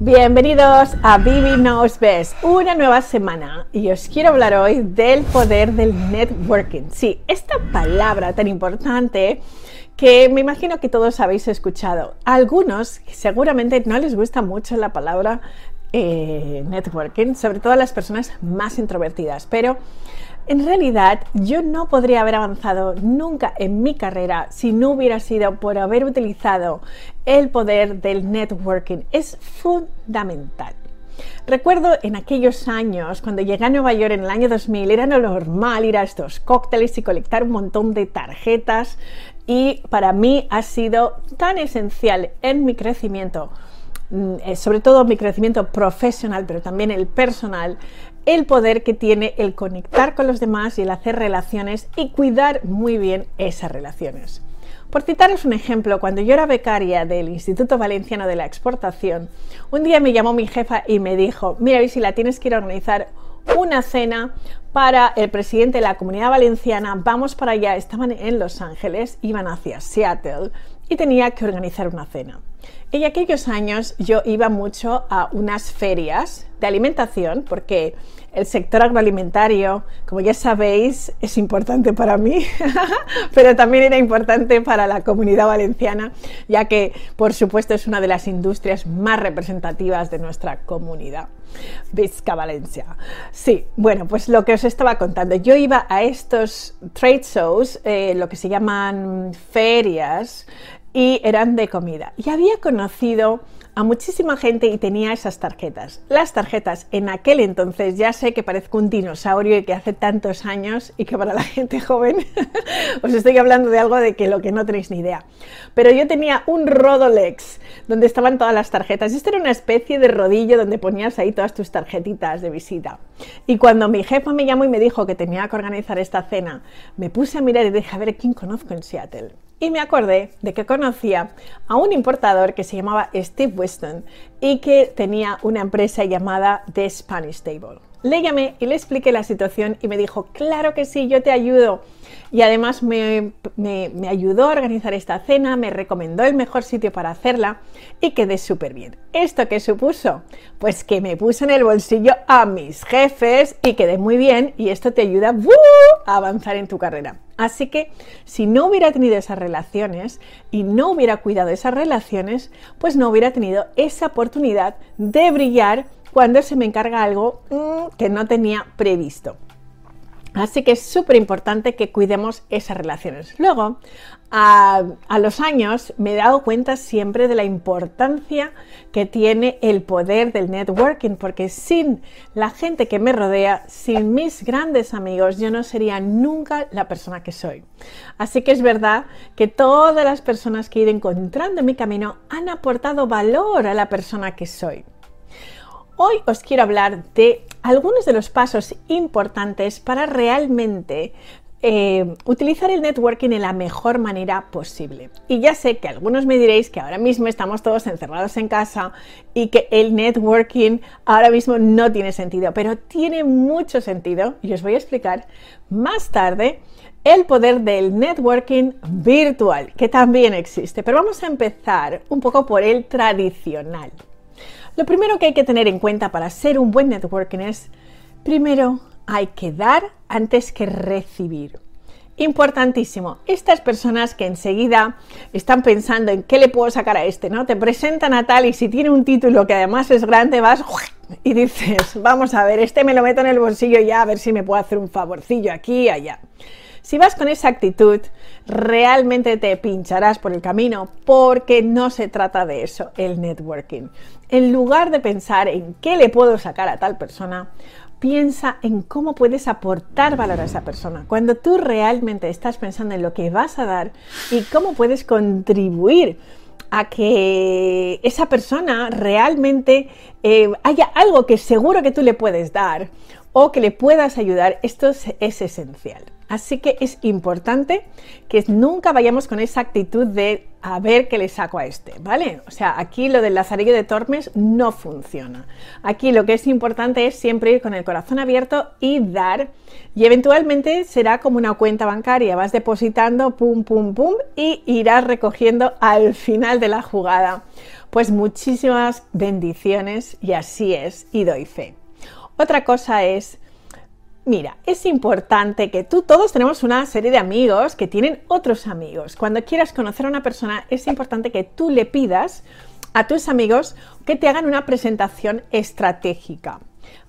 Bienvenidos a Vivi Knows Best, una nueva semana y os quiero hablar hoy del poder del networking. Sí, esta palabra tan importante que me imagino que todos habéis escuchado. algunos seguramente no les gusta mucho la palabra eh, networking, sobre todo a las personas más introvertidas, pero en realidad yo no podría haber avanzado nunca en mi carrera si no hubiera sido por haber utilizado el poder del networking. Es fundamental. Recuerdo en aquellos años, cuando llegué a Nueva York en el año 2000, era normal ir a estos cócteles y colectar un montón de tarjetas y para mí ha sido tan esencial en mi crecimiento, sobre todo mi crecimiento profesional, pero también el personal, el poder que tiene el conectar con los demás y el hacer relaciones y cuidar muy bien esas relaciones. Por citaros un ejemplo, cuando yo era becaria del Instituto Valenciano de la Exportación, un día me llamó mi jefa y me dijo, mira, si la tienes que ir a organizar una cena para el presidente de la comunidad valenciana, vamos para allá, estaban en Los Ángeles, iban hacia Seattle y tenía que organizar una cena. En aquellos años yo iba mucho a unas ferias de alimentación porque el sector agroalimentario, como ya sabéis, es importante para mí, pero también era importante para la comunidad valenciana, ya que, por supuesto, es una de las industrias más representativas de nuestra comunidad. Vizca Valencia. Sí, bueno, pues lo que os estaba contando. Yo iba a estos trade shows, eh, lo que se llaman ferias, y eran de comida. Y había conocido a muchísima gente y tenía esas tarjetas. Las tarjetas en aquel entonces, ya sé que parezco un dinosaurio y que hace tantos años y que para la gente joven os estoy hablando de algo de que lo que no tenéis ni idea. Pero yo tenía un Rodolex donde estaban todas las tarjetas. Esto era una especie de rodillo donde ponías ahí todas tus tarjetitas de visita. Y cuando mi jefa me llamó y me dijo que tenía que organizar esta cena, me puse a mirar y dije, a ver, ¿quién conozco en Seattle? Y me acordé de que conocía a un importador que se llamaba Steve Weston y que tenía una empresa llamada The Spanish Table. Le llamé y le expliqué la situación y me dijo, claro que sí, yo te ayudo. Y además me, ayudó a organizar esta cena, me recomendó el mejor sitio para hacerla y quedé súper bien. ¿Esto qué supuso? Pues que me puse en el bolsillo a mis jefes y quedé muy bien y esto te ayuda a avanzar en tu carrera. Así que si no hubiera tenido esas relaciones y no hubiera cuidado esas relaciones, pues no hubiera tenido esa oportunidad de brillar cuando se me encarga algo mm, que no tenía previsto. Así que es súper importante que cuidemos esas relaciones. Luego, a, los años me he dado cuenta siempre de la importancia que tiene el poder del networking, porque sin la gente que me rodea, sin mis grandes amigos, yo no sería nunca la persona que soy. Así que es verdad que todas las personas que he ido encontrando en mi camino han aportado valor a la persona que soy. Hoy os quiero hablar de algunos de los pasos importantes para realmente eh, utilizar el networking en la mejor manera posible. Y ya sé que algunos me diréis que ahora mismo estamos todos encerrados en casa y que el networking ahora mismo no tiene sentido, pero tiene mucho sentido y os voy a explicar más tarde el poder del networking virtual, que también existe. Pero vamos a empezar un poco por el tradicional. Lo primero que hay que tener en cuenta para ser un buen networking es, primero, hay que dar antes que recibir. Importantísimo. Estas personas que enseguida están pensando en qué le puedo sacar a este, ¿no? Te presentan a tal y si tiene un título que además es grande, vas y dices, vamos a ver, este me lo meto en el bolsillo ya a ver si me puedo hacer un favorcillo aquí y allá. Si vas con esa actitud, realmente te pincharás por el camino porque no se trata de eso, el networking. En lugar de pensar en qué le puedo sacar a tal persona, piensa en cómo puedes aportar valor a esa persona. Cuando tú realmente estás pensando en lo que vas a dar y cómo puedes contribuir a que esa persona realmente eh, haya algo que seguro que tú le puedes dar o que le puedas ayudar, esto es esencial. Así que es importante que nunca vayamos con esa actitud de a ver qué le saco a este, ¿vale? O sea, aquí lo del lazarillo de Tormes no funciona. Aquí lo que es importante es siempre ir con el corazón abierto y dar. Y eventualmente será como una cuenta bancaria, vas depositando, pum, pum, pum, y irás recogiendo al final de la jugada. Pues muchísimas bendiciones y así es, y doy fe. Otra cosa es Mira, es importante que tú, todos tenemos una serie de amigos que tienen otros amigos. Cuando quieras conocer a una persona, es importante que tú le pidas a tus amigos que te hagan una presentación estratégica.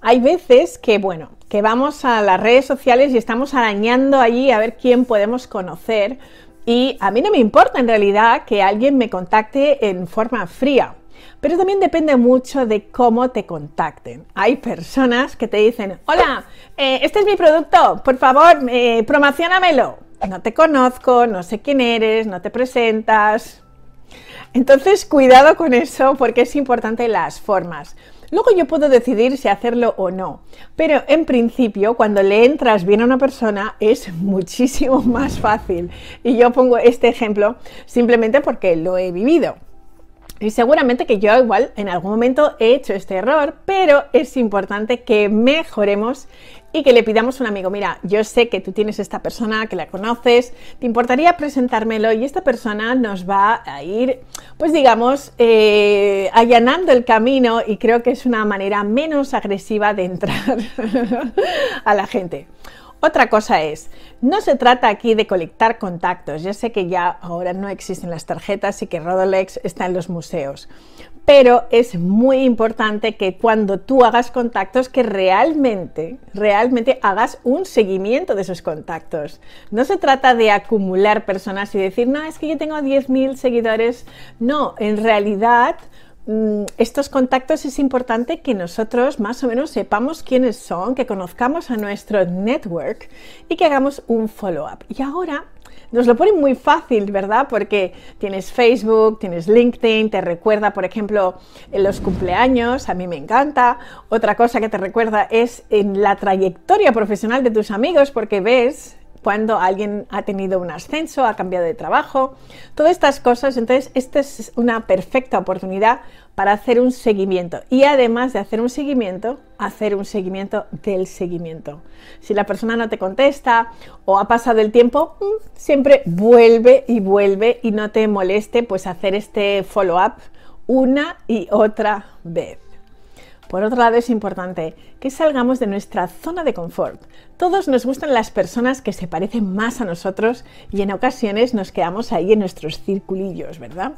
Hay veces que, bueno, que vamos a las redes sociales y estamos arañando allí a ver quién podemos conocer. Y a mí no me importa en realidad que alguien me contacte en forma fría. Pero también depende mucho de cómo te contacten. Hay personas que te dicen, hola, eh, este es mi producto, por favor, eh, promocionamelo. No te conozco, no sé quién eres, no te presentas. Entonces, cuidado con eso porque es importante las formas. Luego yo puedo decidir si hacerlo o no, pero en principio cuando le entras bien a una persona es muchísimo más fácil. Y yo pongo este ejemplo simplemente porque lo he vivido. Y seguramente que yo igual en algún momento he hecho este error, pero es importante que mejoremos y que le pidamos a un amigo, mira, yo sé que tú tienes esta persona, que la conoces, ¿te importaría presentármelo? Y esta persona nos va a ir, pues digamos, eh, allanando el camino y creo que es una manera menos agresiva de entrar a la gente. Otra cosa es, no se trata aquí de colectar contactos. Ya sé que ya ahora no existen las tarjetas y que Rodolex está en los museos. Pero es muy importante que cuando tú hagas contactos, que realmente, realmente hagas un seguimiento de esos contactos. No se trata de acumular personas y decir, no, es que yo tengo 10.000 seguidores. No, en realidad estos contactos es importante que nosotros más o menos sepamos quiénes son, que conozcamos a nuestro network y que hagamos un follow-up. Y ahora nos lo ponen muy fácil, ¿verdad? Porque tienes Facebook, tienes LinkedIn, te recuerda, por ejemplo, en los cumpleaños, a mí me encanta. Otra cosa que te recuerda es en la trayectoria profesional de tus amigos, porque ves cuando alguien ha tenido un ascenso, ha cambiado de trabajo, todas estas cosas. Entonces, esta es una perfecta oportunidad para hacer un seguimiento y además de hacer un seguimiento, hacer un seguimiento del seguimiento. Si la persona no te contesta o ha pasado el tiempo, mm, siempre vuelve y vuelve y no te moleste pues hacer este follow-up una y otra vez. Por otro lado, es importante que salgamos de nuestra zona de confort. Todos nos gustan las personas que se parecen más a nosotros y en ocasiones nos quedamos ahí en nuestros circulillos, ¿verdad?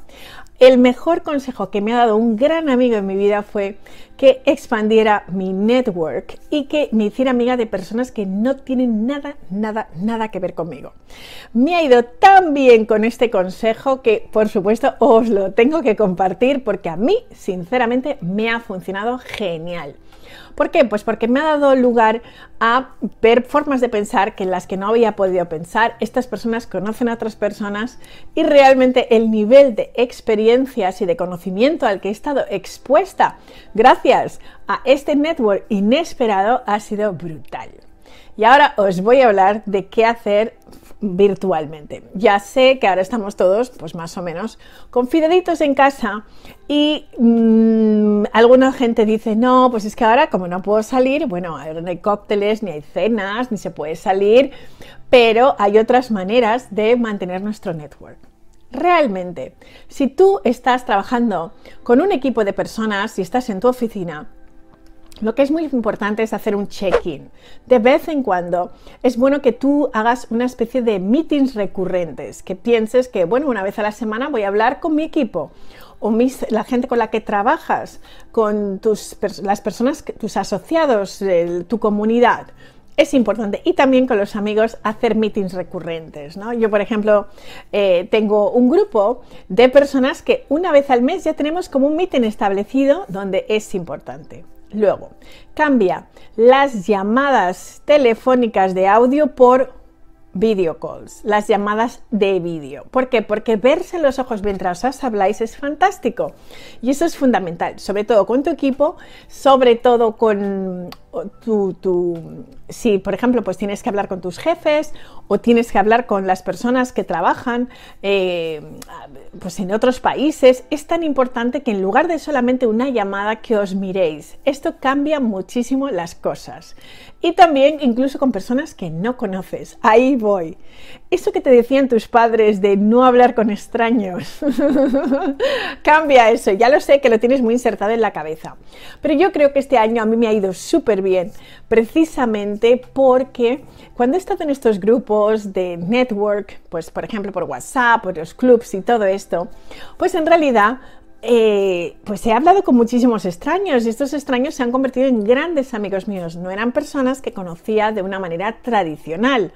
El mejor consejo que me ha dado un gran amigo en mi vida fue que expandiera mi network y que me hiciera amiga de personas que no tienen nada, nada, nada que ver conmigo. Me ha ido tan bien con este consejo que, por supuesto, os lo tengo que compartir porque a mí, sinceramente, me ha funcionado genial. ¿Por qué? Pues porque me ha dado lugar a ver formas de pensar que en las que no había podido pensar. Estas personas conocen a otras personas y realmente el nivel de experiencias y de conocimiento al que he estado expuesta gracias a este network inesperado ha sido brutal. Y ahora os voy a hablar de qué hacer virtualmente. Ya sé que ahora estamos todos, pues más o menos, confidaditos en casa y mm, alguna gente dice, no, pues es que ahora como no puedo salir, bueno, no hay cócteles, ni hay cenas, ni se puede salir, pero hay otras maneras de mantener nuestro network. Realmente, si tú estás trabajando con un equipo de personas, si estás en tu oficina, lo que es muy importante es hacer un check-in. De vez en cuando es bueno que tú hagas una especie de meetings recurrentes, que pienses que, bueno, una vez a la semana voy a hablar con mi equipo la gente con la que trabajas, con tus, las personas, tus asociados, tu comunidad. Es importante. Y también con los amigos hacer meetings recurrentes. ¿no? Yo, por ejemplo, eh, tengo un grupo de personas que una vez al mes ya tenemos como un meeting establecido donde es importante. Luego, cambia las llamadas telefónicas de audio por video calls, las llamadas de vídeo. ¿Por qué? Porque verse los ojos mientras os habláis es fantástico y eso es fundamental, sobre todo con tu equipo, sobre todo con tu, si por ejemplo pues tienes que hablar con tus jefes o tienes que hablar con las personas que trabajan eh, pues en otros países, es tan importante que en lugar de solamente una llamada que os miréis, esto cambia muchísimo las cosas. Y también incluso con personas que no conoces. Ahí voy. Eso que te decían tus padres de no hablar con extraños. Cambia eso. Ya lo sé que lo tienes muy insertado en la cabeza. Pero yo creo que este año a mí me ha ido súper bien. Precisamente porque cuando he estado en estos grupos de network, pues por ejemplo por WhatsApp, por los clubs y todo esto, pues en realidad eh, pues he hablado con muchísimos extraños y estos extraños se han convertido en grandes amigos míos. No eran personas que conocía de una manera tradicional,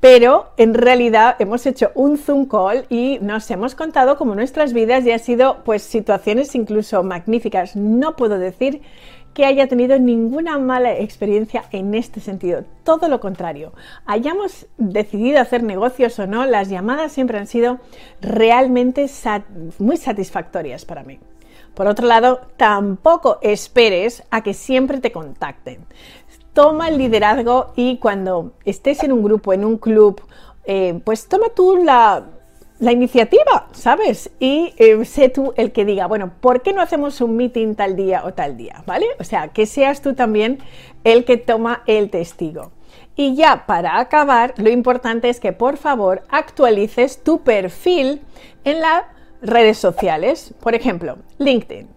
pero en realidad hemos hecho un Zoom call y nos hemos contado como nuestras vidas y ha sido pues situaciones incluso magníficas. No puedo decir que haya tenido ninguna mala experiencia en este sentido. Todo lo contrario. Hayamos decidido hacer negocios o no, las llamadas siempre han sido realmente muy satisfactorias para mí. Por otro lado, tampoco esperes a que siempre te contacten. Toma el liderazgo y cuando estés en un grupo, en un club, eh, pues toma tú la, la iniciativa, ¿sabes? Y eh, sé tú el que diga, bueno, ¿por qué no hacemos un meeting tal día o tal día? ¿Vale? O sea, que seas tú también el que toma el testigo. Y ya para acabar, lo importante es que por favor actualices tu perfil en las redes sociales. Por ejemplo, LinkedIn.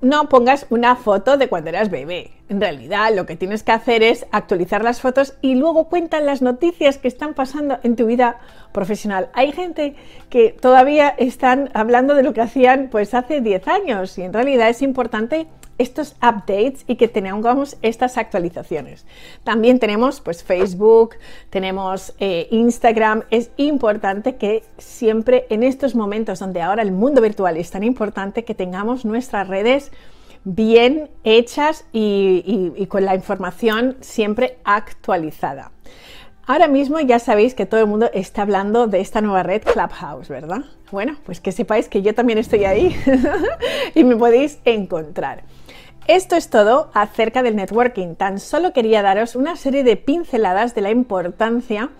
No pongas una foto de cuando eras bebé. En realidad lo que tienes que hacer es actualizar las fotos y luego cuentan las noticias que están pasando en tu vida profesional. Hay gente que todavía están hablando de lo que hacían pues hace 10 años y en realidad es importante estos updates y que tengamos estas actualizaciones. También tenemos pues Facebook, tenemos eh, Instagram. Es importante que siempre en estos momentos donde ahora el mundo virtual es tan importante que tengamos nuestras redes bien hechas y, con la información siempre actualizada. Ahora mismo ya sabéis que todo el mundo está hablando de esta nueva red Clubhouse, ¿verdad? Bueno, pues que sepáis que yo también estoy ahí y me podéis encontrar. Esto es todo acerca del networking. Tan solo quería daros una serie de pinceladas de la importancia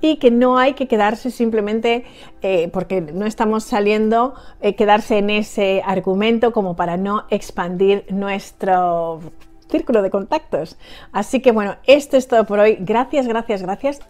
y que no hay que quedarse simplemente eh, porque no estamos saliendo, eh, quedarse en ese argumento como para no expandir nuestro círculo de contactos. Así que bueno, esto es todo por hoy. Gracias, gracias, gracias